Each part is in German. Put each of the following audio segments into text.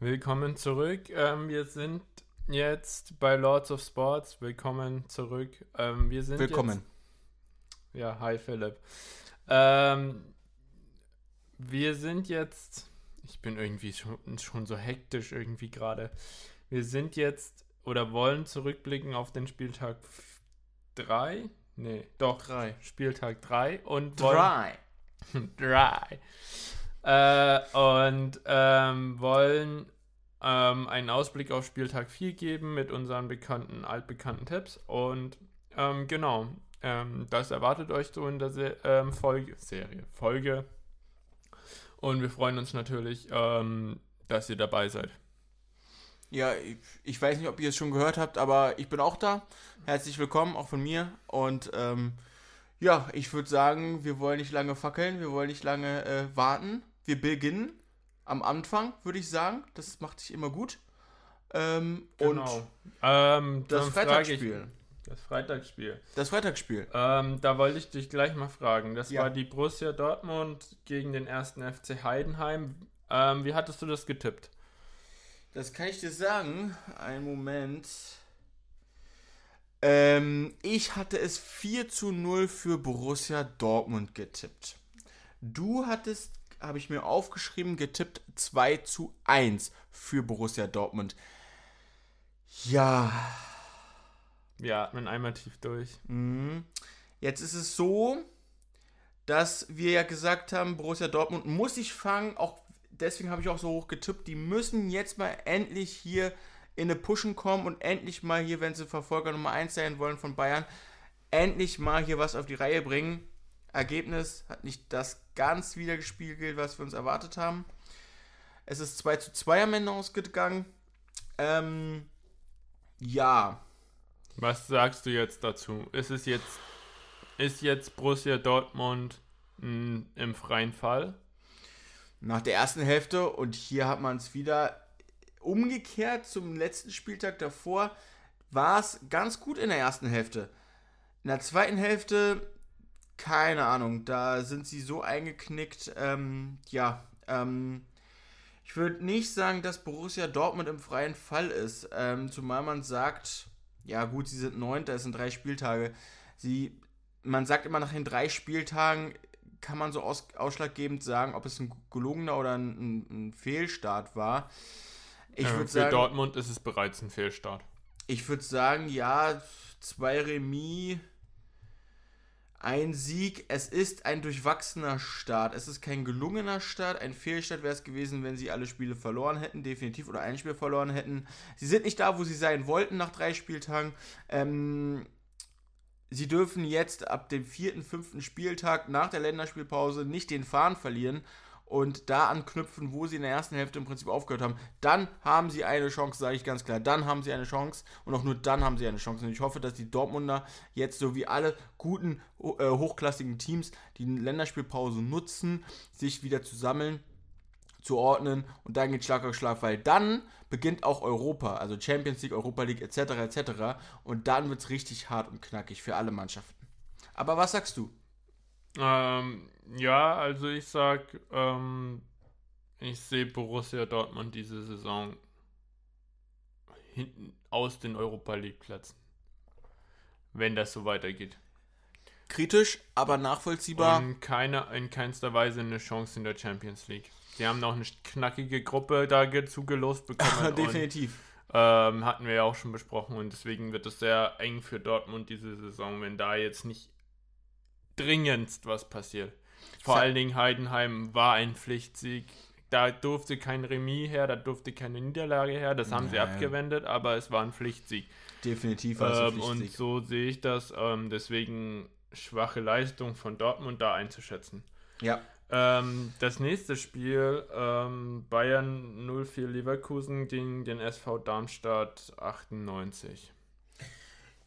Willkommen zurück. Ähm, wir sind jetzt bei Lords of Sports. Willkommen zurück. Ähm, wir sind Willkommen. Jetzt, ja, hi Philipp. Ähm, wir sind jetzt. Ich bin irgendwie schon, schon so hektisch irgendwie gerade. Wir sind jetzt oder wollen zurückblicken auf den Spieltag 3. Nee, doch. Drei. Spieltag 3 und Drei. Drei. Äh, und ähm, wollen ähm, einen Ausblick auf Spieltag 4 geben mit unseren bekannten, altbekannten Tipps. Und ähm, genau, ähm, das erwartet euch so in der Se ähm, Folge, Serie, Folge. Und wir freuen uns natürlich, ähm, dass ihr dabei seid. Ja, ich, ich weiß nicht, ob ihr es schon gehört habt, aber ich bin auch da. Herzlich willkommen, auch von mir. Und ähm, ja, ich würde sagen, wir wollen nicht lange fackeln, wir wollen nicht lange äh, warten. Wir beginnen am Anfang, würde ich sagen. Das macht sich immer gut. Ähm, Genau. Und Ähm, das Freitagsspiel. Ich, das Freitagsspiel. Das Freitagsspiel. Ähm, da wollte ich dich gleich mal fragen. Das Ja. war die Borussia Dortmund gegen den ersten FC Heidenheim. Ähm, wie hattest du das getippt? Das kann ich dir sagen. Einen Moment. Ähm, ich hatte es 4 zu 0 für Borussia Dortmund getippt. Du hattest, habe ich mir aufgeschrieben, getippt 2 zu 1 für Borussia Dortmund. Ja. Wir atmen einmal tief durch. Mhm. Jetzt ist es so, dass wir ja gesagt haben, Borussia Dortmund muss sich fangen, auch deswegen habe ich auch so hoch getippt, die müssen jetzt mal endlich hier in eine Pushen kommen und endlich mal hier, wenn sie Verfolger Nummer 1 sein wollen von Bayern, endlich mal hier was auf die Reihe bringen. Ergebnis hat nicht das ganz wiedergespiegelt, was wir uns erwartet haben. Es ist 2 zu 2 am Ende ausgegangen. Ähm, ja, Was sagst du jetzt dazu? Ist es jetzt, ist jetzt Borussia Dortmund mh, im freien Fall? nach der ersten Hälfte und hier hat man es wieder umgekehrt zum letzten Spieltag davor, war es ganz gut in der ersten Hälfte. In der zweiten Hälfte, keine Ahnung, da sind sie so eingeknickt, ähm, ja, ähm, ich würde nicht sagen, dass Borussia Dortmund im freien Fall ist, ähm, zumal man sagt, ja gut, sie sind neunter, es sind drei Spieltage. Sie, man sagt immer nach den drei Spieltagen kann man so aus, ausschlaggebend sagen, ob es ein gelungener oder ein, ein, Fehlstart war. Ich würde für sagen, Dortmund ist es bereits ein Fehlstart. ich würde sagen, ja, zwei Remis, ein Sieg. Es ist ein durchwachsener Start. Es ist kein gelungener Start. Ein Fehlstart wäre es gewesen, wenn sie alle Spiele verloren hätten, definitiv, oder ein Spiel verloren hätten. Sie sind nicht da, wo sie sein wollten nach drei Spieltagen. Ähm, sie dürfen jetzt ab dem vierten, fünften Spieltag nach der Länderspielpause nicht den Faden verlieren und da anknüpfen, wo sie in der ersten Hälfte im Prinzip aufgehört haben. Dann haben sie eine Chance, sage ich ganz klar. Dann haben sie eine Chance und auch nur dann haben sie eine Chance. Und ich hoffe, dass die Dortmunder jetzt so wie alle guten, äh, hochklassigen Teams die Länderspielpause nutzen, sich wieder zu sammeln zu ordnen und dann geht Schlag auf Schlag, weil dann beginnt auch Europa, also Champions League, Europa League etc. etc. Und dann wird es richtig hart und knackig für alle Mannschaften. Aber was sagst du? Ähm, ja, also ich sag, ähm, ich sehe Borussia Dortmund diese Saison hinten aus den Europa League Plätzen. Wenn das so weitergeht. Kritisch, aber nachvollziehbar. Und keine, in keinster Weise eine Chance in der Champions League. Die haben noch eine knackige Gruppe da ge- zugelost bekommen. und, Definitiv. ähm, hatten wir ja auch schon besprochen und deswegen wird es sehr eng für Dortmund diese Saison, wenn da jetzt nicht dringendst was passiert. Vor Sa- allen Dingen Heidenheim war ein Pflichtsieg. Da durfte kein Remis her, da durfte keine Niederlage her. Das haben sie Nein. abgewendet, aber es war ein Pflichtsieg. Definitiv war es ein Ähm, und Pflichtsieg. so sehe ich das. Ähm, deswegen schwache Leistung von Dortmund da einzuschätzen. Ja. Ähm, das nächste Spiel, ähm, Bayern 04 Leverkusen gegen den SV Darmstadt 98.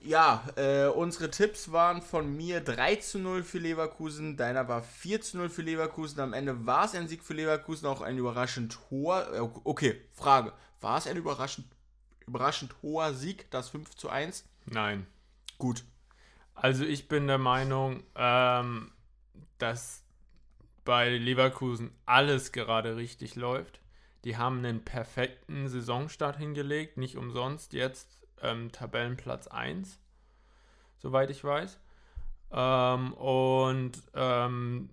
Ja, äh, unsere Tipps waren von mir 3 zu 0 für Leverkusen, deiner war 4 zu 0 für Leverkusen. Am Ende war es ein Sieg für Leverkusen, auch ein überraschend hoher. Äh, okay, Frage. War es ein überraschend, überraschend hoher Sieg, das 5 zu 1? Nein. Gut. Also ich bin der Meinung, ähm, dass bei Leverkusen alles gerade richtig läuft. Die haben einen perfekten Saisonstart hingelegt, nicht umsonst jetzt ähm, Tabellenplatz 1, soweit ich weiß. Ähm, und ähm,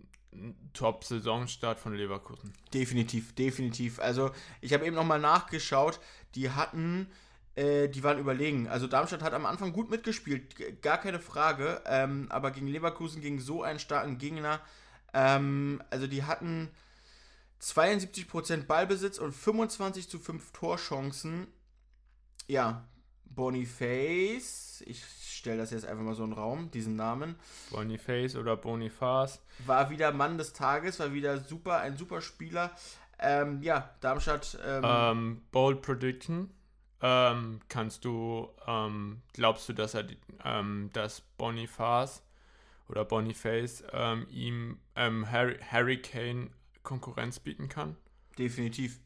Top-Saisonstart von Leverkusen. Definitiv, definitiv. Also ich habe eben nochmal nachgeschaut, die hatten, äh, die waren überlegen. Also Darmstadt hat am Anfang gut mitgespielt, gar keine Frage, ähm, aber gegen Leverkusen, gegen so einen starken Gegner, ähm, also die hatten 72% Ballbesitz und 25 zu 5 Torchancen. Ja, Boniface, ich stelle das jetzt einfach mal so in den Raum, diesen Namen. Boniface oder Boniface. War wieder Mann des Tages, war wieder super, ein super Spieler. Ähm, ja, Darmstadt. Ähm, ähm, Bold Prediction. Ähm, kannst du, ähm, glaubst du, dass er, ähm, dass Boniface oder Boniface ihm Harry, Harry Kane Konkurrenz bieten kann? Definitiv.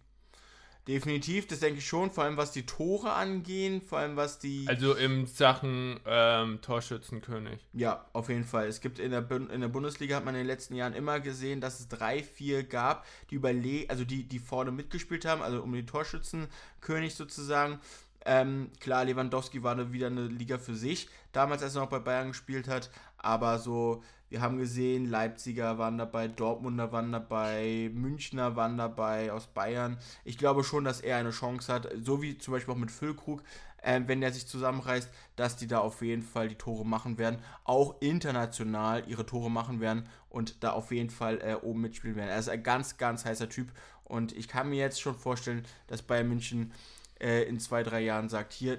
Definitiv, das denke ich schon, vor allem was die Tore angehen, vor allem was die. Also in Sachen ähm, Torschützenkönig. Ja, auf jeden Fall. Es gibt in der, in der Bundesliga hat man in den letzten Jahren immer gesehen, dass es drei, vier gab, die überle also die, die vorne mitgespielt haben, also um den Torschützenkönig sozusagen. Ähm, klar, Lewandowski war wieder eine Liga für sich, damals als er noch bei Bayern gespielt hat, aber so wir haben gesehen, Leipziger waren dabei, Dortmunder waren dabei, Münchner waren dabei, aus Bayern. Ich glaube schon, dass er eine Chance hat, so wie zum Beispiel auch mit Füllkrug, äh, wenn der sich zusammenreißt, dass die da auf jeden Fall die Tore machen werden, auch international ihre Tore machen werden und da auf jeden Fall äh, oben mitspielen werden. Er ist ein ganz, ganz heißer Typ und ich kann mir jetzt schon vorstellen, dass Bayern München äh, in zwei, drei Jahren sagt, hier,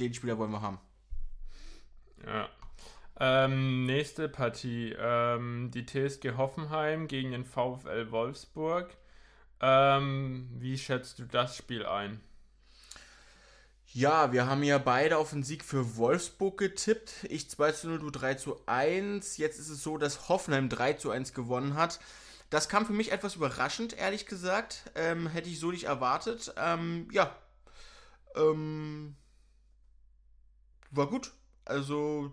den Spieler wollen wir haben. Ja, ähm, nächste Partie. Ähm, die TSG Hoffenheim gegen den VfL Wolfsburg. Ähm, wie schätzt du das Spiel ein? Ja, wir haben ja beide auf den Sieg für Wolfsburg getippt. Ich 2 zu 0, du 3 zu 1. Jetzt ist es so, dass Hoffenheim 3 zu 1 gewonnen hat. Das kam für mich etwas überraschend, ehrlich gesagt. Ähm, hätte ich so nicht erwartet. Ähm, ja. Ähm, war gut. Also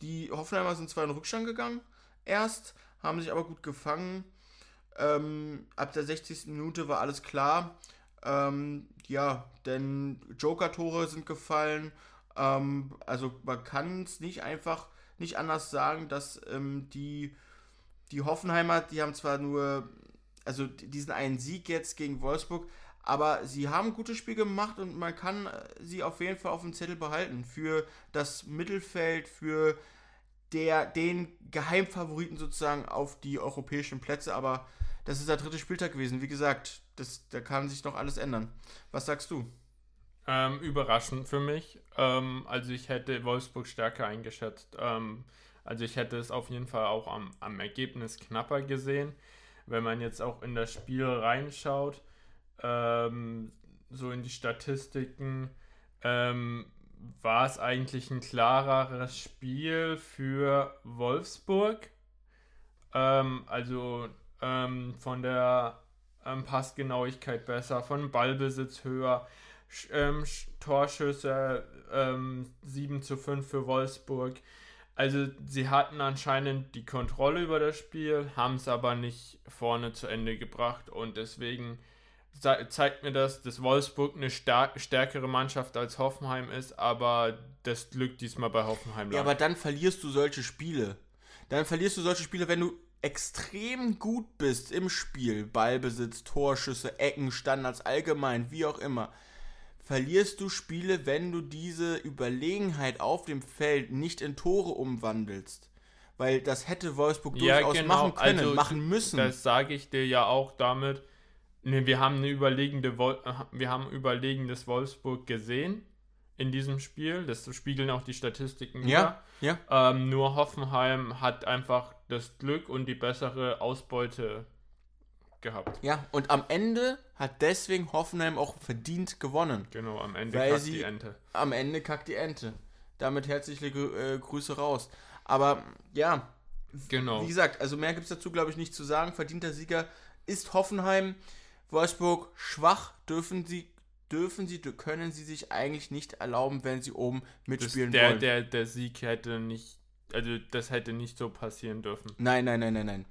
die Hoffenheimer sind zwar in Rückstand gegangen, erst, haben sich aber gut gefangen. Ähm, ab der 60. Minute war alles klar. Ähm, ja, denn Joker-Tore sind gefallen. Ähm, also man kann es nicht einfach, nicht anders sagen, dass ähm, die, die Hoffenheimer, die haben zwar nur, also diesen einen Sieg jetzt gegen Wolfsburg, aber sie haben ein gutes Spiel gemacht und man kann äh, sie auf jeden Fall auf dem Zettel behalten für das Mittelfeld, für der, den Geheimfavoriten sozusagen auf die europäischen Plätze. Aber das ist der dritte Spieltag gewesen. Wie gesagt, das, da kann sich noch alles ändern. Was sagst du? Ähm, überraschend für mich. Ähm, also ich hätte Wolfsburg stärker eingeschätzt. Ähm, also ich hätte es auf jeden Fall auch am, am Ergebnis knapper gesehen. Wenn man jetzt auch in das Spiel reinschaut, ähm, so in die Statistiken, ähm, war es eigentlich ein klareres Spiel für Wolfsburg. Ähm, also ähm, von der ähm, Passgenauigkeit besser, von Ballbesitz höher, Sch ähm, Torschüsse 7 ähm, zu 5 für Wolfsburg. Also sie hatten anscheinend die Kontrolle über das Spiel, haben es aber nicht vorne zu Ende gebracht und deswegen zeigt mir das, dass Wolfsburg eine stärkere Mannschaft als Hoffenheim ist, aber das Glück diesmal bei Hoffenheim lag. Ja, aber dann verlierst du solche Spiele. Dann verlierst du solche Spiele, wenn du extrem gut bist im Spiel, Ballbesitz, Torschüsse, Ecken, Standards, allgemein, wie auch immer. Verlierst du Spiele, wenn du diese Überlegenheit auf dem Feld nicht in Tore umwandelst. Weil das hätte Wolfsburg ja, durchaus genau. machen können, also, machen müssen. Das sage ich dir ja auch damit Ne, wir haben eine überlegende Wol äh, wir haben überlegendes Wolfsburg gesehen in diesem Spiel. Das spiegeln auch die Statistiken ja, Ja. Ähm, nur Hoffenheim hat einfach das Glück und die bessere Ausbeute gehabt. Ja, und am Ende hat deswegen Hoffenheim auch verdient gewonnen. Genau, am Ende kackt sie, die Ente. Am Ende kackt die Ente. Damit herzliche äh, Grüße raus. Aber ja, genau. wie gesagt, also mehr gibt es dazu, glaube ich, nicht zu sagen. Verdienter Sieger ist Hoffenheim. Wolfsburg schwach, dürfen sie, dürfen sie, können sie sich eigentlich nicht erlauben, wenn sie oben mitspielen das, der, wollen. Der, der Sieg hätte nicht, also das hätte nicht so passieren dürfen. Nein, nein, nein, nein, nein.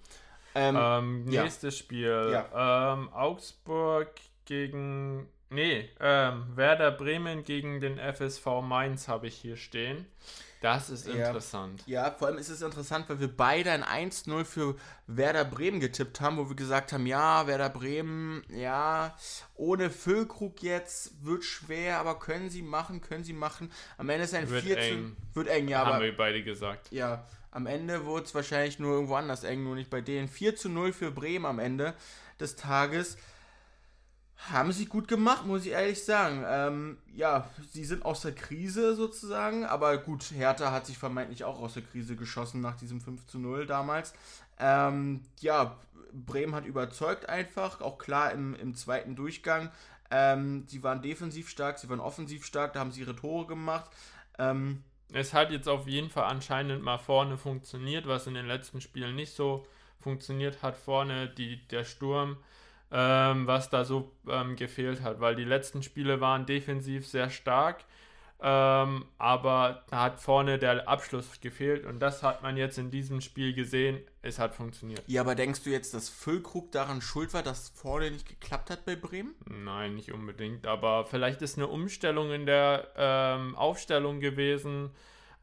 Ähm, ähm, nächstes ja. Spiel. Ja. Ähm, Augsburg gegen. Nee, ähm, Werder Bremen gegen den FSV Mainz habe ich hier stehen. Das ist interessant. Ja. ja, vor allem ist es interessant, weil wir beide ein 1-0 für Werder Bremen getippt haben, wo wir gesagt haben, ja, Werder Bremen, ja, ohne Füllkrug jetzt wird schwer, aber können sie machen, können sie machen. Am Ende ist ein wird 4 eng. Wird eng, ja. Haben aber, wir beide gesagt. Ja, am Ende wurde es wahrscheinlich nur irgendwo anders eng, nur nicht bei denen. 4 zu 0 für Bremen am Ende des Tages. Haben sie gut gemacht, muss ich ehrlich sagen. Ähm, ja, sie sind aus der Krise sozusagen, aber gut, Hertha hat sich vermeintlich auch aus der Krise geschossen nach diesem 5 zu 0 damals. Ähm, ja, Bremen hat überzeugt einfach, auch klar im, im zweiten Durchgang. Ähm, sie waren defensiv stark, sie waren offensiv stark, da haben sie ihre Tore gemacht. Ähm, es hat jetzt auf jeden Fall anscheinend mal vorne funktioniert, was in den letzten Spielen nicht so funktioniert hat. Vorne die, der Sturm ähm, was da so ähm, gefehlt hat, weil die letzten Spiele waren defensiv sehr stark, ähm, aber da hat vorne der Abschluss gefehlt und das hat man jetzt in diesem Spiel gesehen. Es hat funktioniert. Ja, aber denkst du jetzt, dass Füllkrug daran schuld war, dass vorne nicht geklappt hat bei Bremen? Nein, nicht unbedingt, aber vielleicht ist eine Umstellung in der ähm, Aufstellung gewesen.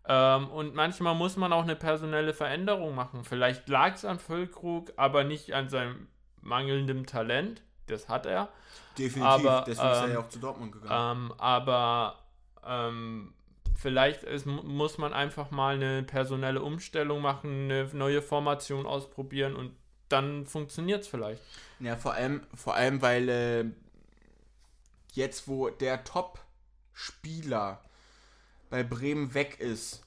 Ähm, und manchmal muss man auch eine personelle Veränderung machen. Vielleicht lag es an Füllkrug, aber nicht an seinem mangelndem Talent. Das hat er. Definitiv, aber, deswegen ähm, ist er ja ähm, auch zu Dortmund gegangen. Ähm, aber ähm, vielleicht ist, muss man einfach mal eine personelle Umstellung machen, eine neue Formation ausprobieren und dann funktioniert es vielleicht. Ja, vor allem, vor allem weil äh, jetzt, wo der Top-Spieler bei Bremen weg ist,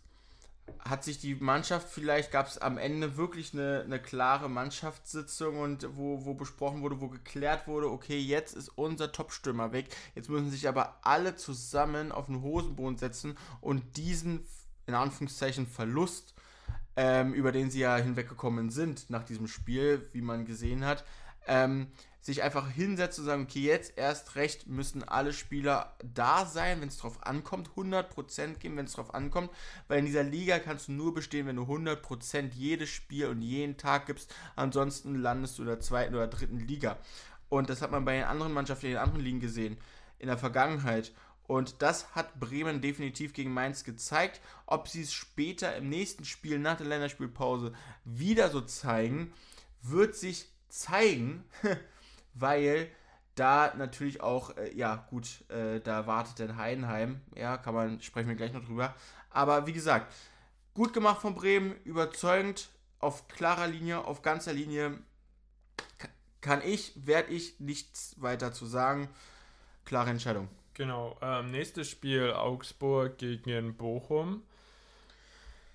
hat sich die Mannschaft vielleicht, gab es am Ende wirklich eine, eine klare Mannschaftssitzung und wo, wo besprochen wurde, wo geklärt wurde, okay, jetzt ist unser Topstürmer weg, jetzt müssen sich aber alle zusammen auf den Hosenboden setzen und diesen, in Anführungszeichen, Verlust, ähm, über den sie ja hinweggekommen sind nach diesem Spiel, wie man gesehen hat, ähm, sich einfach hinsetzen und sagen, okay, jetzt erst recht müssen alle Spieler da sein, wenn es drauf ankommt, 100% geben, wenn es drauf ankommt, weil in dieser Liga kannst du nur bestehen, wenn du 100% jedes Spiel und jeden Tag gibst, ansonsten landest du in der zweiten oder dritten Liga. Und das hat man bei den anderen Mannschaften in den anderen Ligen gesehen, in der Vergangenheit. Und das hat Bremen definitiv gegen Mainz gezeigt. Ob sie es später im nächsten Spiel nach der Länderspielpause wieder so zeigen, wird sich zeigen. weil da natürlich auch, äh, ja gut, äh, da wartet dann Heidenheim, ja, kann man, sprechen wir gleich noch drüber. Aber wie gesagt, gut gemacht von Bremen, überzeugend, auf klarer Linie, auf ganzer Linie, kann ich, werde ich nichts weiter zu sagen. Klare Entscheidung. Genau, ähm, nächstes Spiel Augsburg gegen Bochum.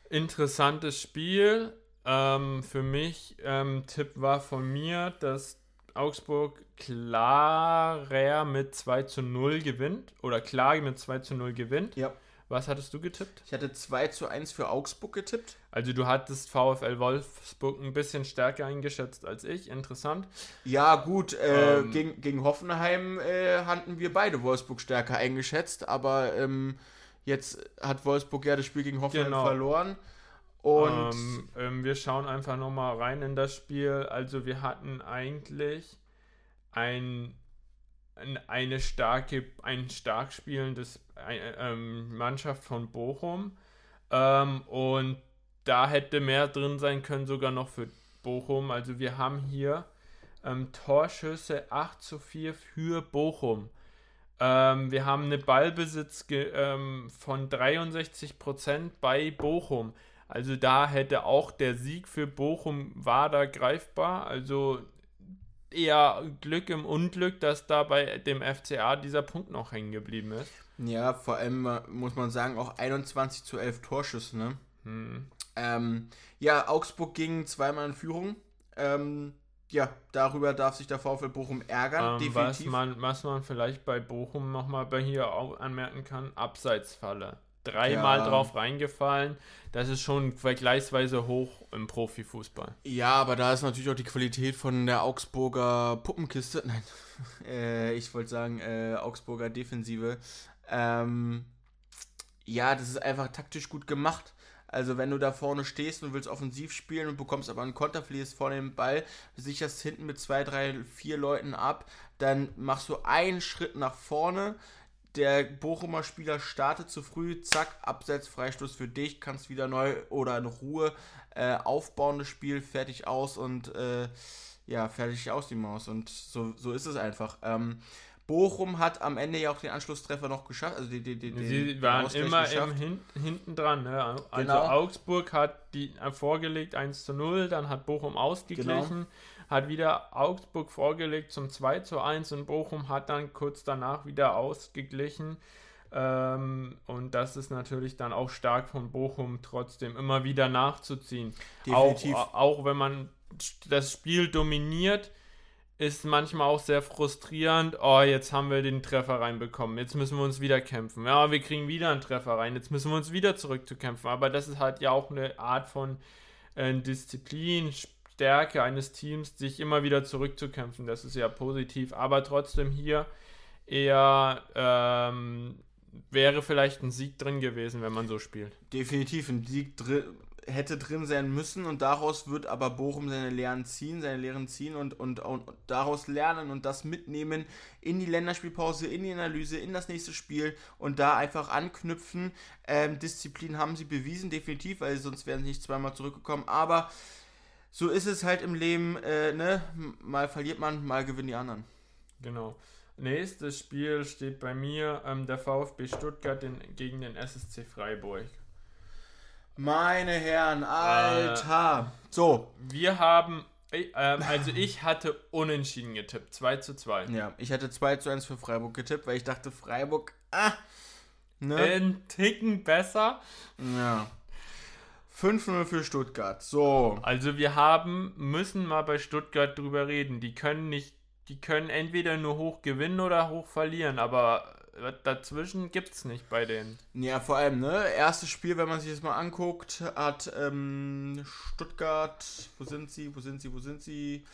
Interessantes Spiel. Ähm, für mich, ähm, Tipp war von mir, dass Augsburg klarer mit 2 zu 0 gewinnt oder klar mit 2 zu 0 gewinnt. Ja. Was hattest du getippt? Ich hatte 2 zu 1 für Augsburg getippt. Also du hattest VfL Wolfsburg ein bisschen stärker eingeschätzt als ich. Interessant. Ja, gut. Äh, ähm, gegen, gegen Hoffenheim äh, hatten wir beide Wolfsburg stärker eingeschätzt, aber ähm, jetzt hat Wolfsburg ja das Spiel gegen Hoffenheim genau. verloren. Und ähm, ähm, wir schauen einfach nochmal rein in das Spiel. Also wir hatten eigentlich ein, eine starke, ein stark spielendes ähm, Mannschaft von Bochum. Ähm, und da hätte mehr drin sein können, sogar noch für Bochum. Also wir haben hier ähm, Torschüsse 8 zu 4 für Bochum. Ähm, wir haben eine Ballbesitz von 63% bei Bochum. Also da hätte auch der Sieg für Bochum war da greifbar. Also eher Glück im Unglück, dass da bei dem FCA dieser Punkt noch hängen geblieben ist. Ja, vor allem äh, muss man sagen, auch 21 zu 11 Torschüsse, ne? Hm. Ähm, ja, Augsburg ging zweimal in Führung. Ähm, ja, darüber darf sich der VfL Bochum ärgern, ähm, definitiv. Was man, was man vielleicht bei Bochum nochmal bei hier auch anmerken kann, Abseitsfalle dreimal ja. drauf reingefallen. Das ist schon vergleichsweise hoch im Profifußball. Ja, aber da ist natürlich auch die Qualität von der Augsburger Puppenkiste. Nein, äh, ich wollte sagen, äh, Augsburger Defensive. Ähm, ja, das ist einfach taktisch gut gemacht. Also wenn du da vorne stehst und willst offensiv spielen und bekommst aber einen Konter, verlierst vorne den Ball, sicherst hinten mit zwei, drei, vier Leuten ab, dann machst du einen Schritt nach vorne, der Bochumer Spieler startet zu früh, zack, Abseits, Freistoß für dich, kannst wieder neu oder in Ruhe äh, aufbauen, das Spiel, fertig aus und äh, ja, fertig aus die Maus. Und so, so ist es einfach. Ähm, Bochum hat am Ende ja auch den Anschlusstreffer noch geschafft. Also die, die, die, Sie waren immer im Hin hinten dran. Ne? Also genau. Augsburg hat die äh, vorgelegt 1 zu 0, dann hat Bochum ausgeglichen. Genau hat wieder Augsburg vorgelegt zum 2 zu 1 und Bochum hat dann kurz danach wieder ausgeglichen. Ähm, und das ist natürlich dann auch stark von Bochum trotzdem immer wieder nachzuziehen. Definitiv. Auch, auch wenn man das Spiel dominiert, ist manchmal auch sehr frustrierend. Oh, jetzt haben wir den Treffer reinbekommen. Jetzt müssen wir uns wieder kämpfen. Ja, wir kriegen wieder einen Treffer rein. Jetzt müssen wir uns wieder zurückzukämpfen. Aber das ist halt ja auch eine Art von äh, Disziplin, Stärke eines Teams, sich immer wieder zurückzukämpfen. Das ist ja positiv. Aber trotzdem hier eher ähm, wäre vielleicht ein Sieg drin gewesen, wenn man so spielt. Definitiv ein Sieg drin hätte drin sein müssen und daraus wird aber Bochum seine Lehren ziehen, seine Lehren ziehen und, und, und, daraus lernen und das mitnehmen in die Länderspielpause, in die Analyse, in das nächste Spiel und da einfach anknüpfen. Ähm, Disziplin haben sie bewiesen, definitiv, weil sonst wären sie nicht zweimal zurückgekommen, aber so ist es halt im Leben, äh, ne? Mal verliert man, mal gewinnen die anderen. Genau. Nächstes Spiel steht bei mir ähm, der VfB Stuttgart den, gegen den SSC Freiburg. Meine Herren, Alter. Äh, so. Wir haben, äh, also ich hatte unentschieden getippt, 2 zu 2. Ja, ich hatte 2 zu 1 für Freiburg getippt, weil ich dachte, Freiburg, ah, ne? Ein Ticken besser. Ja. 5-0 für Stuttgart. So. Also wir haben, müssen mal bei Stuttgart drüber reden. Die können nicht, die können entweder nur hoch gewinnen oder hoch verlieren, aber dazwischen gibt es nicht bei denen. Ja, vor allem, ne? Erstes Spiel, wenn man sich das mal anguckt, hat ähm, Stuttgart, wo sind sie, wo sind sie, wo sind sie?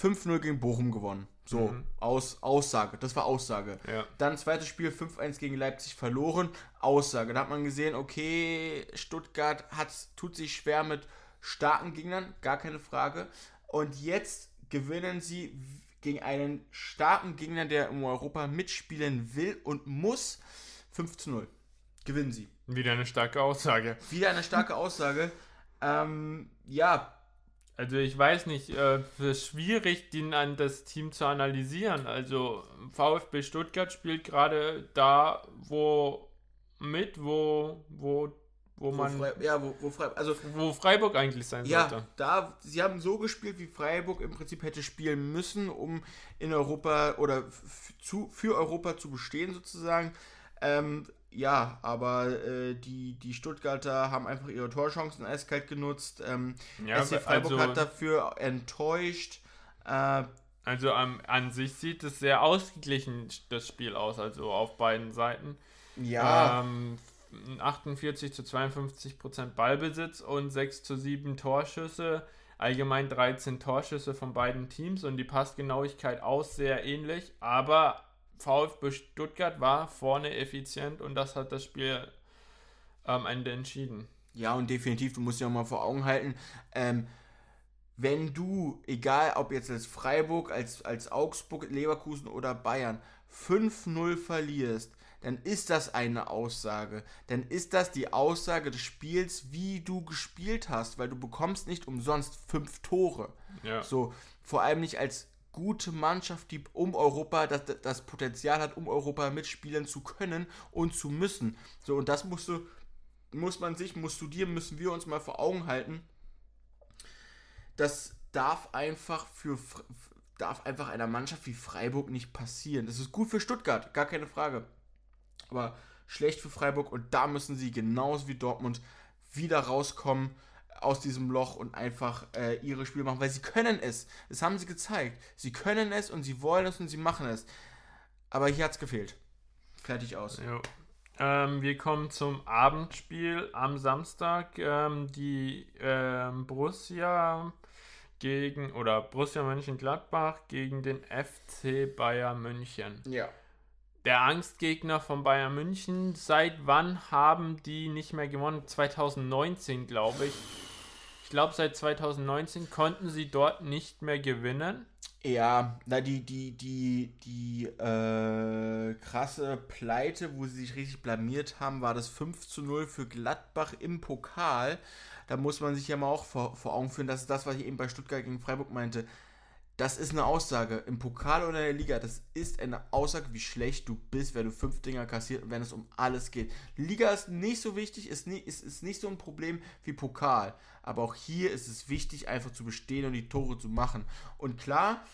5-0 gegen Bochum gewonnen. So, mhm. aus, Aussage. Das war Aussage. Ja. Dann zweites Spiel 5-1 gegen Leipzig verloren. Aussage. Da hat man gesehen, okay, Stuttgart hat, tut sich schwer mit starken Gegnern, gar keine Frage. Und jetzt gewinnen sie gegen einen starken Gegner, der im Europa mitspielen will und muss. 5 0. Gewinnen sie. Wieder eine starke Aussage. Wieder eine starke Aussage. Ähm, ja, also ich weiß nicht, äh, es ist schwierig, den an das Team zu analysieren. Also VfB Stuttgart spielt gerade da, wo mit, wo, wo, wo, man. Frei, ja, wo, wo, Frei, also, wo Freiburg eigentlich sein ja, sollte. Da, sie haben so gespielt, wie Freiburg im Prinzip hätte spielen müssen, um in Europa oder zu, für Europa zu bestehen, sozusagen. Ähm, ja, aber äh, die, die Stuttgarter haben einfach ihre Torchancen eiskalt genutzt. Ähm, ja, SC Freiburg also, hat dafür enttäuscht. Äh, also um, an sich sieht es sehr ausgeglichen, das Spiel aus, also auf beiden Seiten. Ja. Ähm, 48 zu 52 Prozent Ballbesitz und 6 zu 7 Torschüsse. Allgemein 13 Torschüsse von beiden Teams und die Passgenauigkeit aus sehr ähnlich, aber VfB Stuttgart war vorne effizient und das hat das Spiel am Ende entschieden. Ja, und definitiv, du musst ja auch mal vor Augen halten, ähm, wenn du, egal ob jetzt als Freiburg, als, als Augsburg, Leverkusen oder Bayern, 5-0 verlierst, dann ist das eine Aussage. Dann ist das die Aussage des Spiels, wie du gespielt hast, weil du bekommst nicht umsonst fünf Tore. Ja. So, vor allem nicht als gute Mannschaft, die um Europa das, das Potenzial hat, um Europa mitspielen zu können und zu müssen. So, und das musst du, muss man sich, musst du dir, müssen wir uns mal vor Augen halten. Das darf einfach für darf einfach einer Mannschaft wie Freiburg nicht passieren. Das ist gut für Stuttgart, gar keine Frage. Aber schlecht für Freiburg und da müssen sie genauso wie Dortmund wieder rauskommen aus diesem Loch und einfach äh, ihre Spiele machen, weil sie können es. Das haben sie gezeigt. Sie können es und sie wollen es und sie machen es. Aber hier hat es gefehlt. Fertig aus. Ähm, wir kommen zum Abendspiel am Samstag. Ähm, die ähm, Borussia gegen oder Borussia Mönchengladbach gegen den FC Bayern München. Ja. Der Angstgegner von Bayern München. Seit wann haben die nicht mehr gewonnen? 2019, glaube ich. Ich glaube, seit 2019 konnten sie dort nicht mehr gewinnen. Ja, na die, die, die, die äh, krasse Pleite, wo sie sich richtig blamiert haben, war das 5 zu 0 für Gladbach im Pokal. Da muss man sich ja mal auch vor, vor Augen führen, das ist das, was ich eben bei Stuttgart gegen Freiburg meinte. Das ist eine Aussage im Pokal oder in der Liga. Das ist eine Aussage, wie schlecht du bist, wenn du fünf Dinger kassiert und wenn es um alles geht. Liga ist nicht so wichtig, ist, nie, ist, ist nicht so ein Problem wie Pokal. Aber auch hier ist es wichtig, einfach zu bestehen und die Tore zu machen. Und klar,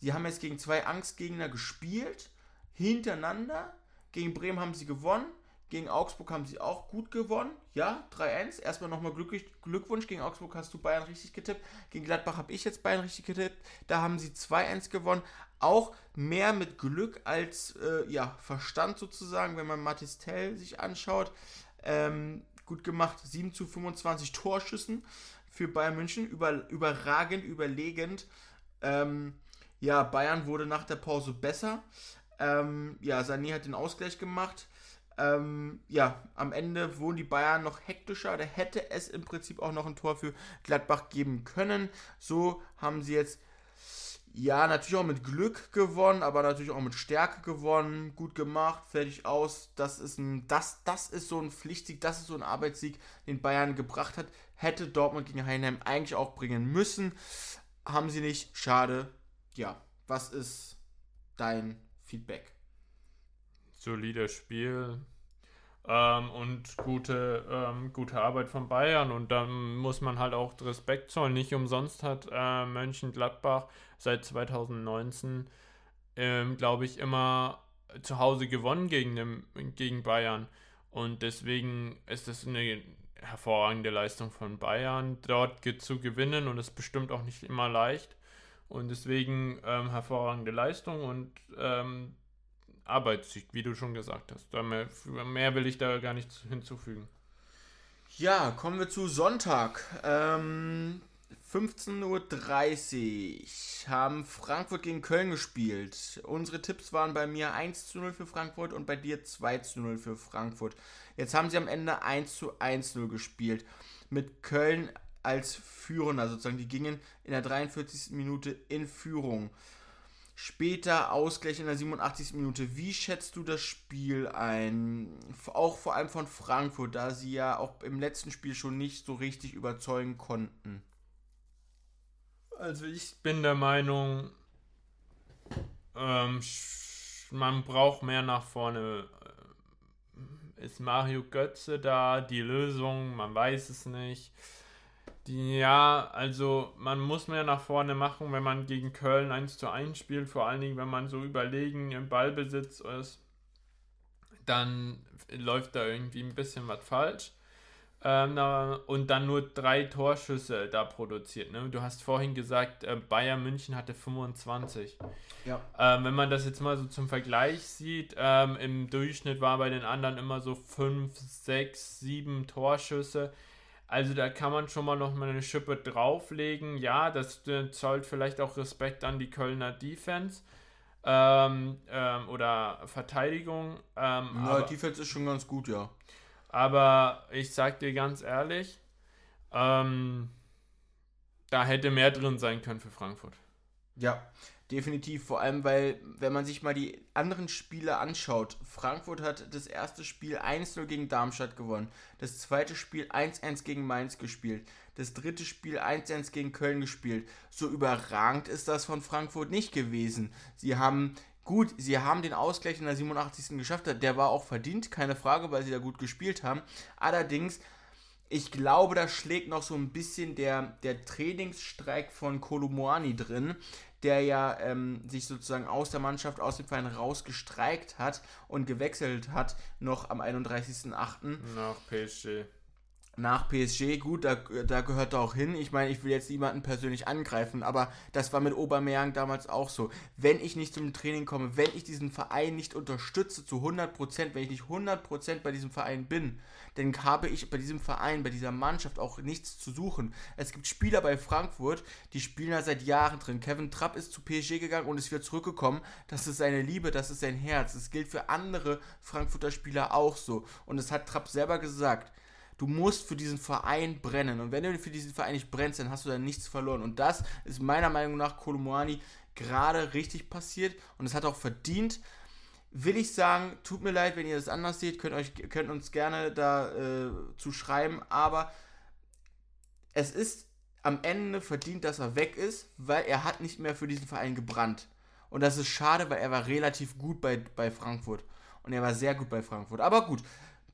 sie haben jetzt gegen zwei Angstgegner gespielt, hintereinander. Gegen Bremen haben sie gewonnen. Gegen Augsburg haben sie auch gut gewonnen. Ja, 3-1. Erstmal nochmal Glückwunsch. Gegen Augsburg hast du Bayern richtig getippt. Gegen Gladbach habe ich jetzt Bayern richtig getippt. Da haben sie 2-1 gewonnen. Auch mehr mit Glück als äh, ja, Verstand sozusagen, wenn man Matis Tell sich anschaut. Ähm, gut gemacht. 7 zu 25 Torschüssen für Bayern München. Über, überragend, überlegend. Ähm, ja, Bayern wurde nach der Pause besser. Ähm, ja, Sané hat den Ausgleich gemacht. Ähm, ja, am Ende wurden die Bayern noch hektischer. Da hätte es im Prinzip auch noch ein Tor für Gladbach geben können. So haben sie jetzt, ja, natürlich auch mit Glück gewonnen, aber natürlich auch mit Stärke gewonnen. Gut gemacht, fertig aus. Das ist ein, das, das ist so ein Pflichtsieg, das ist so ein Arbeitssieg, den Bayern gebracht hat. Hätte Dortmund gegen Heinheim eigentlich auch bringen müssen. Haben sie nicht. Schade. Ja, was ist dein Feedback? Solides Spiel ähm, und gute, ähm, gute Arbeit von Bayern. Und dann muss man halt auch Respekt zollen. Nicht umsonst hat äh, Mönchengladbach seit 2019, ähm, glaube ich, immer zu Hause gewonnen gegen, dem, gegen Bayern. Und deswegen ist es eine hervorragende Leistung von Bayern, dort zu gewinnen und es ist bestimmt auch nicht immer leicht. Und deswegen ähm, hervorragende Leistung und ähm, Arbeitssieg, wie du schon gesagt hast. Mehr, mehr, will ich da gar nicht hinzufügen. Ja, kommen wir zu Sonntag. Ähm, 15.30 Uhr haben Frankfurt gegen Köln gespielt. Unsere Tipps waren bei mir 1 zu 0 für Frankfurt und bei dir 2 zu 0 für Frankfurt. Jetzt haben sie am Ende 1 zu 1 0 gespielt. Mit Köln als Führender sozusagen. Die gingen in der 43. Minute in Führung. Später Ausgleich in der 87. Minute. Wie schätzt du das Spiel ein? Auch vor allem von Frankfurt, da sie ja auch im letzten Spiel schon nicht so richtig überzeugen konnten. Also ich bin der Meinung, ähm, man braucht mehr nach vorne. Ist Mario Götze da die Lösung? Man weiß es nicht. Ja, also man muss mehr nach vorne machen, wenn man gegen Köln 1 zu 1 spielt, vor allen Dingen, wenn man so überlegen im Ballbesitz ist, dann läuft da irgendwie ein bisschen was falsch. Ähm, und dann nur drei Torschüsse da produziert. Ne? Du hast vorhin gesagt, äh, Bayern München hatte 25. Ja. Ähm, wenn man das jetzt mal so zum Vergleich sieht, ähm, im Durchschnitt war bei den anderen immer so 5, 6, 7 Torschüsse. Also da kann man schon mal noch mal eine Schippe drauflegen. Ja, das zollt vielleicht auch Respekt an die Kölner Defense ähm, ähm, oder Verteidigung. Ähm, ja, aber, Defense ist schon ganz gut, ja. Aber ich sag dir ganz ehrlich, ähm, da hätte mehr drin sein können für Frankfurt. Ja, Definitiv, vor allem, weil, wenn man sich mal die anderen Spiele anschaut, Frankfurt hat das erste Spiel 1-0 gegen Darmstadt gewonnen, das zweite Spiel 1-1 gegen Mainz gespielt, das dritte Spiel 1-1 gegen Köln gespielt. So überragend ist das von Frankfurt nicht gewesen. Sie haben Gut, sie haben den Ausgleich in der 87. geschafft, der war auch verdient, keine Frage, weil sie da gut gespielt haben. Allerdings, ich glaube, da schlägt noch so ein bisschen der, der Trainingsstreik von Kolomoani drin der ja ähm, sich sozusagen aus der Mannschaft, aus dem Verein rausgestreikt hat und gewechselt hat, noch am 31.08. Nach PSG. Nach PSG, gut, da, da gehört er auch hin. Ich meine, ich will jetzt niemanden persönlich angreifen, aber das war mit Aubameyang damals auch so. Wenn ich nicht zum Training komme, wenn ich diesen Verein nicht unterstütze zu 100%, wenn ich nicht 100% bei diesem Verein bin, dann habe ich bei diesem Verein, bei dieser Mannschaft auch nichts zu suchen. Es gibt Spieler bei Frankfurt, die spielen da seit Jahren drin. Kevin Trapp ist zu PSG gegangen und ist wieder zurückgekommen. Das ist seine Liebe, das ist sein Herz. Das gilt für andere Frankfurter Spieler auch so. Und das hat Trapp selber gesagt Du musst für diesen Verein brennen. Und wenn du für diesen Verein nicht brennst, dann hast du da nichts verloren. Und das ist meiner Meinung nach Kolomoani gerade richtig passiert. Und es hat auch verdient. Will ich sagen, tut mir leid, wenn ihr das anders seht, könnt, euch, könnt uns gerne da äh, zu schreiben. Aber es ist am Ende verdient, dass er weg ist, weil er hat nicht mehr für diesen Verein gebrannt. Und das ist schade, weil er war relativ gut bei, bei Frankfurt. Und er war sehr gut bei Frankfurt. Aber gut,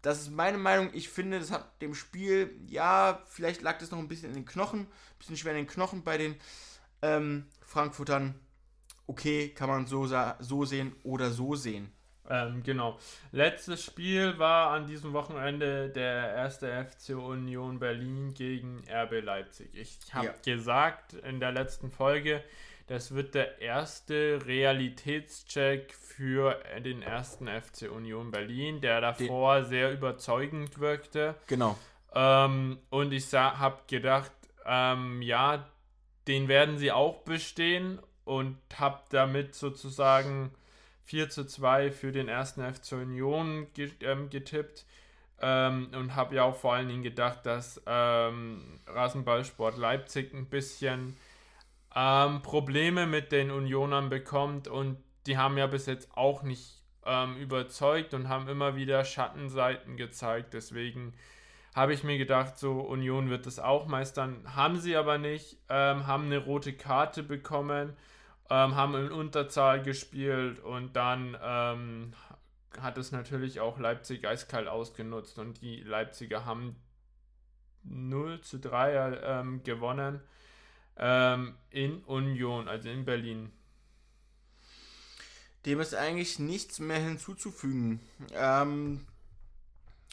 das ist meine Meinung. Ich finde, das hat dem Spiel, ja, vielleicht lag das noch ein bisschen in den Knochen, ein bisschen schwer in den Knochen bei den ähm, Frankfurtern. Okay, kann man so, so sehen oder so sehen. Ähm, genau. Letztes Spiel war an diesem Wochenende der erste FC Union Berlin gegen RB Leipzig. Ich habe ja. gesagt in der letzten Folge, das wird der erste Realitätscheck für den ersten FC Union Berlin, der davor den, sehr überzeugend wirkte. Genau. Ähm, und ich habe gedacht, ähm, ja, den werden sie auch bestehen und habe damit sozusagen 4 zu 2 für den ersten FC Union ähm, getippt. Ähm, und habe ja auch vor allen Dingen gedacht, dass ähm, Rasenballsport Leipzig ein bisschen ähm, Probleme mit den Unionern bekommt und die haben ja bis jetzt auch nicht ähm, überzeugt und haben immer wieder Schattenseiten gezeigt. Deswegen habe ich mir gedacht, so Union wird das auch meistern. Haben sie aber nicht, ähm, haben eine rote Karte bekommen, ähm, haben in Unterzahl gespielt und dann ähm, hat es natürlich auch Leipzig eiskalt ausgenutzt und die Leipziger haben 0 zu 3 ähm, gewonnen ähm, in Union, also in Berlin. Dem ist eigentlich nichts mehr hinzuzufügen. Ähm,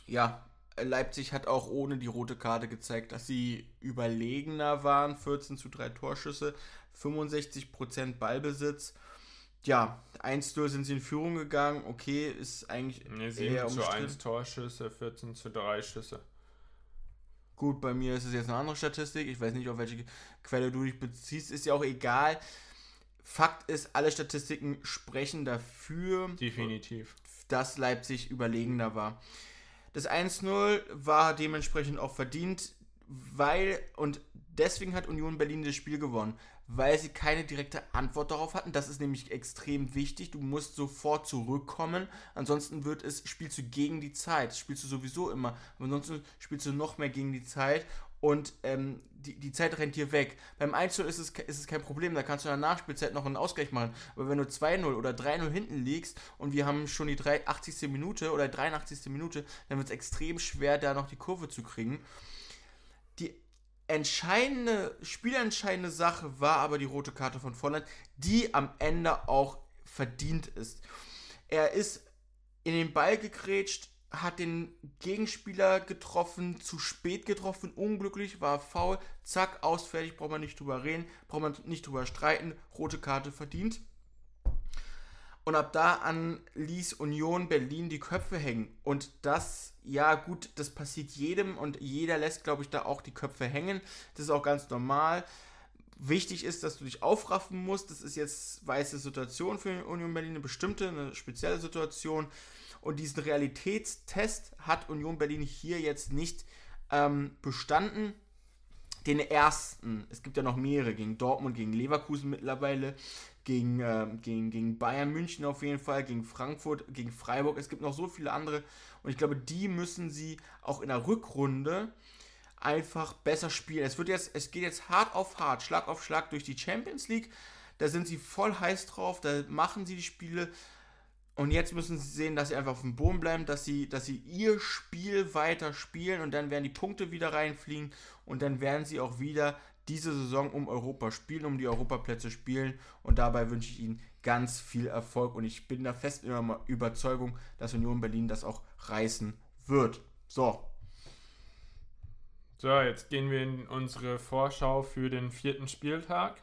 ja, Leipzig hat auch ohne die rote Karte gezeigt, dass sie überlegener waren. 14 zu 3 Torschüsse, 65% Ballbesitz. Ja, 1-0 sind sie in Führung gegangen. Okay, ist eigentlich nee, 7 eher zu 1 Torschüsse, 14 zu 3 Schüsse. Gut, bei mir ist es jetzt eine andere Statistik. Ich weiß nicht, auf welche Quelle du dich beziehst. Ist ja auch egal. Fakt ist, alle Statistiken sprechen dafür. Definitiv. Dass Leipzig überlegener war. Das 1-0 war dementsprechend auch verdient, weil, und deswegen hat Union Berlin das Spiel gewonnen, weil sie keine direkte Antwort darauf hatten. Das ist nämlich extrem wichtig. Du musst sofort zurückkommen. Ansonsten wird es, spielst du gegen die Zeit. Das spielst du sowieso immer. Aber ansonsten spielst du noch mehr gegen die Zeit. Und ähm, die, die Zeit rennt dir weg. Beim 1 ist es, ist es kein Problem, da kannst du in der Nachspielzeit noch einen Ausgleich machen. Aber wenn du 2-0 oder 3-0 hinten liegst und wir haben schon die 80. Minute oder 83. Minute, dann wird es extrem schwer, da noch die Kurve zu kriegen. Entscheidende, spielentscheidende Sache war aber die rote Karte von Volland, die am Ende auch verdient ist. Er ist in den Ball gegrätscht, hat den Gegenspieler getroffen, zu spät getroffen, unglücklich, war faul, zack, ausfertig, braucht man nicht drüber reden, braucht man nicht drüber streiten, rote Karte verdient. Und ab da an ließ Union Berlin die Köpfe hängen. Und das, ja gut, das passiert jedem und jeder lässt, glaube ich, da auch die Köpfe hängen. Das ist auch ganz normal. Wichtig ist, dass du dich aufraffen musst. Das ist jetzt weiße Situation für Union Berlin, eine bestimmte, eine spezielle Situation. Und diesen Realitätstest hat Union Berlin hier jetzt nicht ähm, bestanden den ersten, es gibt ja noch mehrere, gegen Dortmund, gegen Leverkusen mittlerweile, gegen, äh, gegen, gegen Bayern München auf jeden Fall, gegen Frankfurt, gegen Freiburg. Es gibt noch so viele andere und ich glaube, die müssen sie auch in der Rückrunde einfach besser spielen. Es wird jetzt, es geht jetzt hart auf hart, Schlag auf Schlag durch die Champions League. Da sind sie voll heiß drauf, da machen sie die Spiele. Und jetzt müssen sie sehen, dass sie einfach auf dem Boden bleiben, dass sie, dass sie ihr Spiel weiter spielen und dann werden die Punkte wieder reinfliegen und dann werden sie auch wieder diese Saison um Europa spielen, um die Europaplätze spielen. Und dabei wünsche ich Ihnen ganz viel Erfolg. Und ich bin da fest in der Überzeugung, dass Union Berlin das auch reißen wird. So. So, jetzt gehen wir in unsere Vorschau für den vierten Spieltag.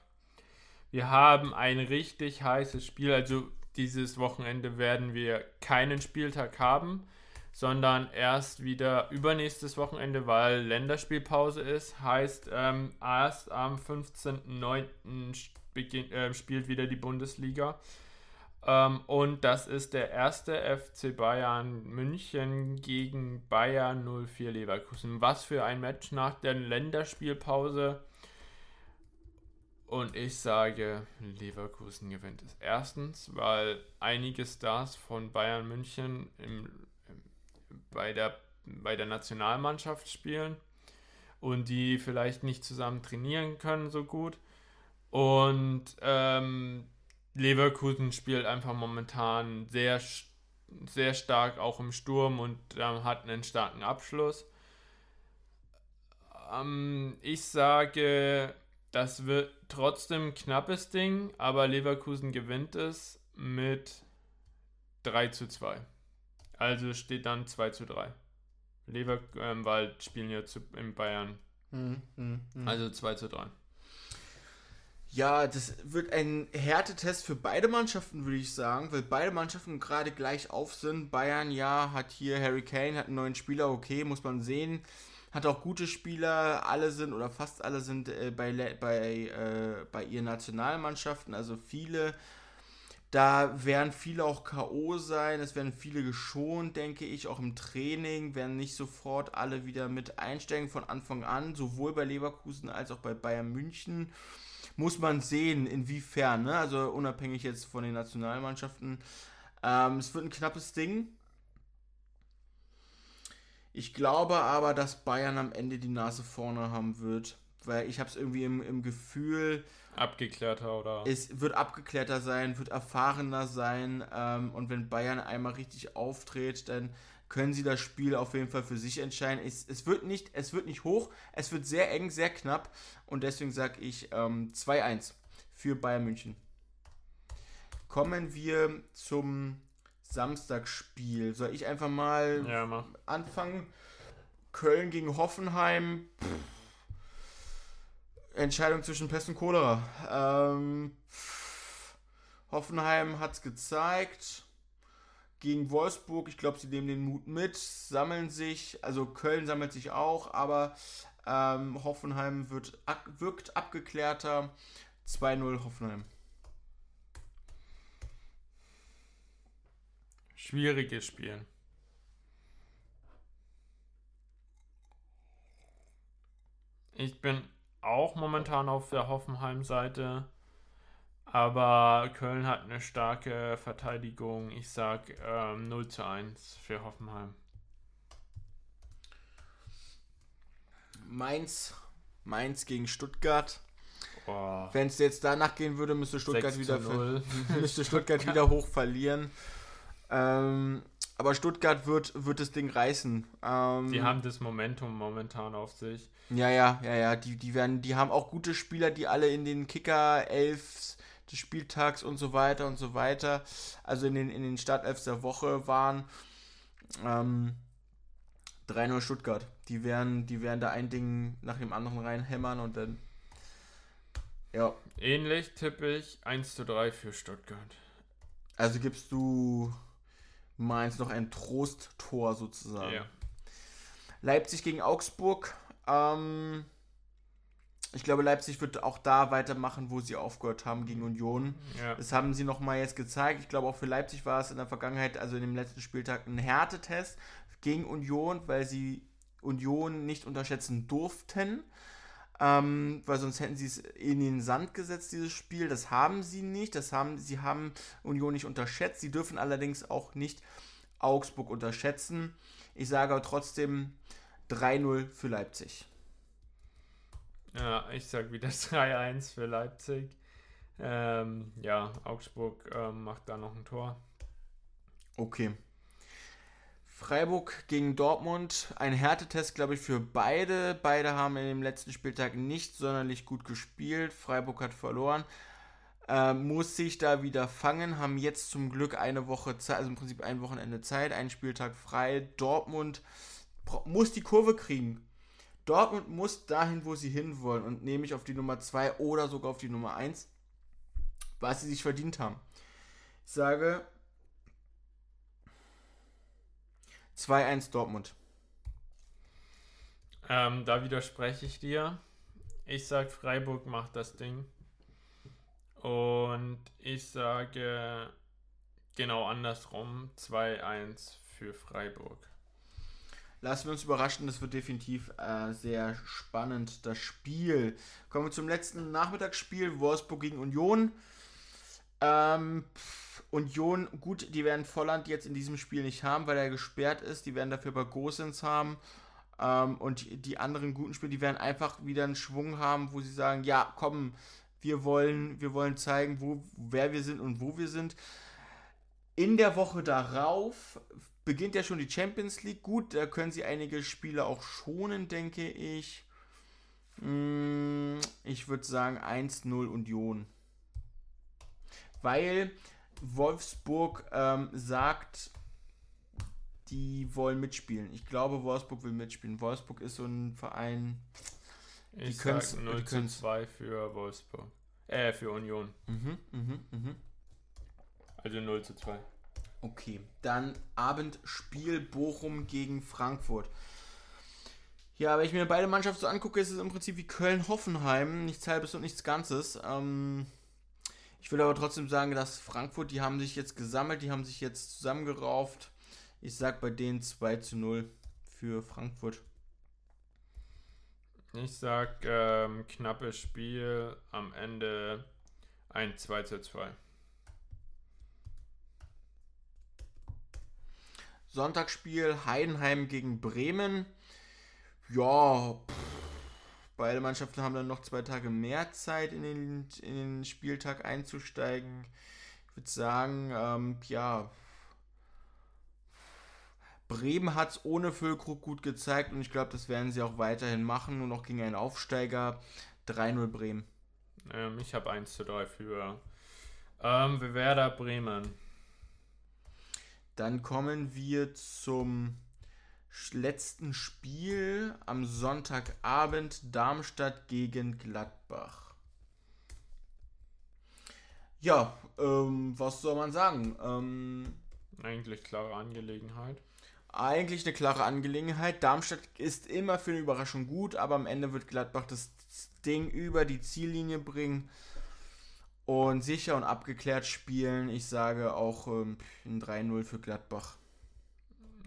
Wir haben ein richtig heißes Spiel. Also dieses Wochenende werden wir keinen Spieltag haben, sondern erst wieder übernächstes Wochenende, weil Länderspielpause ist. Heißt, ähm, erst am 15.09. Äh, spielt wieder die Bundesliga. Ähm, und das ist der erste FC Bayern München gegen Bayern 04 Leverkusen. Was für ein Match nach der Länderspielpause. Und ich sage, Leverkusen gewinnt es. Erstens, weil einige Stars von Bayern München im, bei, der, bei der Nationalmannschaft spielen und die vielleicht nicht zusammen trainieren können so gut. Und ähm, Leverkusen spielt einfach momentan sehr, sehr stark auch im Sturm und ähm, hat einen starken Abschluss. Ähm, ich sage, das wird trotzdem ein knappes Ding, aber Leverkusen gewinnt es mit 3 zu 2. Also steht dann 2 zu 3. Leverkusen ähm, spielen jetzt in Bayern. Mhm, mh, mh. Also 2 zu 3. Ja, das wird ein Härtetest für beide Mannschaften, würde ich sagen, weil beide Mannschaften gerade gleich auf sind. Bayern, ja, hat hier Harry Kane, hat einen neuen Spieler, okay, muss man sehen. Hat auch gute Spieler, alle sind oder fast alle sind äh, bei, bei, äh, bei ihren Nationalmannschaften, also viele. Da werden viele auch K.O. sein, es werden viele geschont, denke ich, auch im Training, werden nicht sofort alle wieder mit einsteigen von Anfang an, sowohl bei Leverkusen als auch bei Bayern München muss man sehen, inwiefern, ne? also unabhängig jetzt von den Nationalmannschaften. Ähm, es wird ein knappes Ding. Ich glaube aber, dass Bayern am Ende die Nase vorne haben wird, weil ich habe es irgendwie im, im Gefühl. Abgeklärter oder? Es wird abgeklärter sein, wird erfahrener sein ähm, und wenn Bayern einmal richtig auftritt, dann können sie das Spiel auf jeden Fall für sich entscheiden. Es, es, wird, nicht, es wird nicht hoch, es wird sehr eng, sehr knapp und deswegen sage ich ähm, 2-1 für Bayern München. Kommen wir zum Samstagsspiel. Soll ich einfach mal ja, anfangen? Köln gegen Hoffenheim. Pff. Entscheidung zwischen Pest und Cholera. Ähm, Hoffenheim hat es gezeigt gegen Wolfsburg. Ich glaube, sie nehmen den Mut mit, sammeln sich. Also Köln sammelt sich auch, aber ähm, Hoffenheim wird, wirkt abgeklärter. 2-0 Hoffenheim. Schwieriges Spiel. Ich bin auch momentan auf der Hoffenheim-Seite. Aber Köln hat eine starke Verteidigung. Ich sag ähm, 0 zu 1 für Hoffenheim. Mainz, Mainz gegen Stuttgart. Oh. Wenn es jetzt danach gehen würde, müsste Stuttgart wieder müsste Stuttgart wieder hoch verlieren. Ähm, aber Stuttgart wird, wird das Ding reißen. Ähm, die haben das Momentum momentan auf sich. Ja, ja, ja, ja. Die, die, werden, die haben auch gute Spieler, die alle in den Kicker 11 des Spieltags und so weiter und so weiter, also in den, in den Startelfs der Woche waren. Ähm, 3-0 Stuttgart. Die werden, die werden da ein Ding nach dem anderen reinhämmern und dann. Ja. Ähnlich tippe ich 1 zu 3 für Stuttgart. Also gibst du Mainz noch ein Trosttor sozusagen. Ja. Leipzig gegen Augsburg. Ähm, ich glaube, Leipzig wird auch da weitermachen, wo sie aufgehört haben gegen Union. Ja. Das haben sie nochmal jetzt gezeigt. Ich glaube, auch für Leipzig war es in der Vergangenheit, also in dem letzten Spieltag, ein Härtetest gegen Union, weil sie Union nicht unterschätzen durften. Ähm, weil sonst hätten sie es in den Sand gesetzt, dieses Spiel. Das haben sie nicht. Das haben, sie haben Union nicht unterschätzt. Sie dürfen allerdings auch nicht Augsburg unterschätzen. Ich sage aber trotzdem 3-0 für Leipzig. Ja, ich sag wieder 3-1 für Leipzig. Ähm, ja, Augsburg ähm, macht da noch ein Tor. Okay. Freiburg gegen Dortmund. Ein Härtetest, glaube ich, für beide. Beide haben in dem letzten Spieltag nicht sonderlich gut gespielt. Freiburg hat verloren. Ähm, muss sich da wieder fangen. Haben jetzt zum Glück eine Woche Zeit, also im Prinzip ein Wochenende Zeit, einen Spieltag frei. Dortmund muss die Kurve kriegen. Dortmund muss dahin, wo sie hinwollen und nämlich auf die Nummer 2 oder sogar auf die Nummer 1, was sie sich verdient haben. Ich sage 2-1 Dortmund. Ähm, da widerspreche ich dir. Ich sage, Freiburg macht das Ding. Und ich sage genau andersrum 2-1 für Freiburg. Lassen wir uns überraschen, das wird definitiv äh, sehr spannend, das Spiel. Kommen wir zum letzten Nachmittagsspiel, Wolfsburg gegen Union. Ähm, Union, gut, die werden Volland jetzt in diesem Spiel nicht haben, weil er gesperrt ist. Die werden dafür bei Gosens haben. Ähm, und die anderen guten Spiele, die werden einfach wieder einen Schwung haben, wo sie sagen, ja, komm, wir wollen, wir wollen zeigen, wo, wer wir sind und wo wir sind. In der Woche darauf beginnt ja schon die Champions League. Gut, da können sie einige Spiele auch schonen, denke ich. Mm, ich würde sagen 1-0 Union. Weil Wolfsburg ähm, sagt, die wollen mitspielen. Ich glaube, Wolfsburg will mitspielen. Wolfsburg ist so ein Verein. Die ich sag 0 zu 2 für Wolfsburg. Äh, für Union. Mhm, mhm, mhm. Also 0 zu 2. Okay, dann Abendspiel Bochum gegen Frankfurt. Ja, wenn ich mir beide Mannschaften so angucke, ist es im Prinzip wie Köln-Hoffenheim. Nichts halbes und nichts Ganzes. Ähm, ich will aber trotzdem sagen, dass Frankfurt, die haben sich jetzt gesammelt, die haben sich jetzt zusammengerauft. Ich sag bei denen 2 zu 0 für Frankfurt. Ich sag ähm, knappes Spiel, am Ende ein 2 zu 2. Sonntagsspiel Heidenheim gegen Bremen. Ja, pff, beide Mannschaften haben dann noch zwei Tage mehr Zeit, in den, in den Spieltag einzusteigen. Ich würde sagen, ähm, ja, Bremen hat es ohne Füllkrug gut gezeigt und ich glaube, das werden sie auch weiterhin machen. Nur noch gegen einen Aufsteiger 3-0 Bremen. Ähm, ich habe 1 zu 3 für ähm, Werder Bremen. Dann kommen wir zum letzten Spiel am Sonntagabend Darmstadt gegen Gladbach. Ja, ähm, was soll man sagen? Ähm, Eigentlich klare Angelegenheit. Eigentlich eine klare Angelegenheit. Darmstadt ist immer für eine Überraschung gut, aber am Ende wird Gladbach das Ding über die Ziellinie bringen und sicher und abgeklärt spielen. Ich sage auch ähm, ein 3-0 für Gladbach.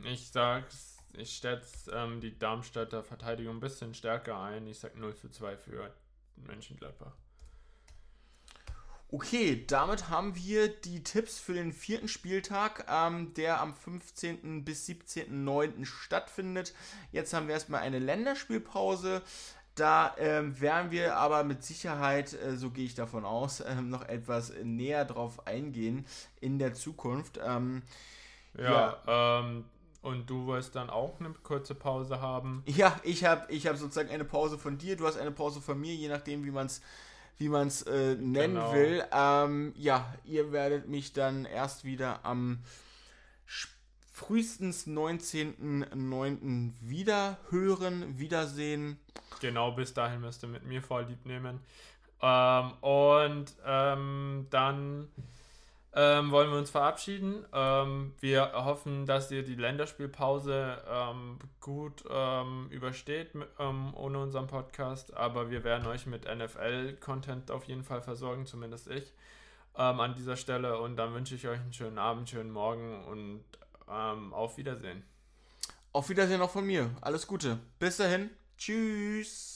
Ich sag's, ich schätze ähm, die Darmstädter Verteidigung ein bisschen stärker ein. Ich sag 0 zu 2 für Mönchengladbach. Okay, damit haben wir die Tipps für den vierten Spieltag, ähm, der am 15. bis 17.09. stattfindet. Jetzt haben wir erstmal eine Länderspielpause. Da ähm, werden wir aber mit Sicherheit, äh, so gehe ich davon aus, äh, noch etwas näher drauf eingehen in der Zukunft. Ähm, ja, ja. Und du wirst dann auch eine kurze Pause haben? Ja, ich habe ich hab sozusagen eine Pause von dir, du hast eine Pause von mir, je nachdem, wie man es wie man's, äh, nennen genau. will. Ähm, ja, ihr werdet mich dann erst wieder am frühestens 19.09. wieder hören, wiedersehen. Genau, bis dahin müsst ihr mit mir vorlieb nehmen. Ähm, und ähm, dann ähm, wollen wir uns verabschieden. Ähm, wir hoffen, dass ihr die Länderspielpause ähm, gut ähm, übersteht mit, ohne unseren Podcast. Aber wir werden euch mit NFL-Content auf jeden Fall versorgen, zumindest ich. an dieser Stelle und dann wünsche ich euch einen schönen Abend, schönen Morgen und ähm, auf Wiedersehen. Auf Wiedersehen auch von mir. Alles Gute. Bis dahin. Tschüss.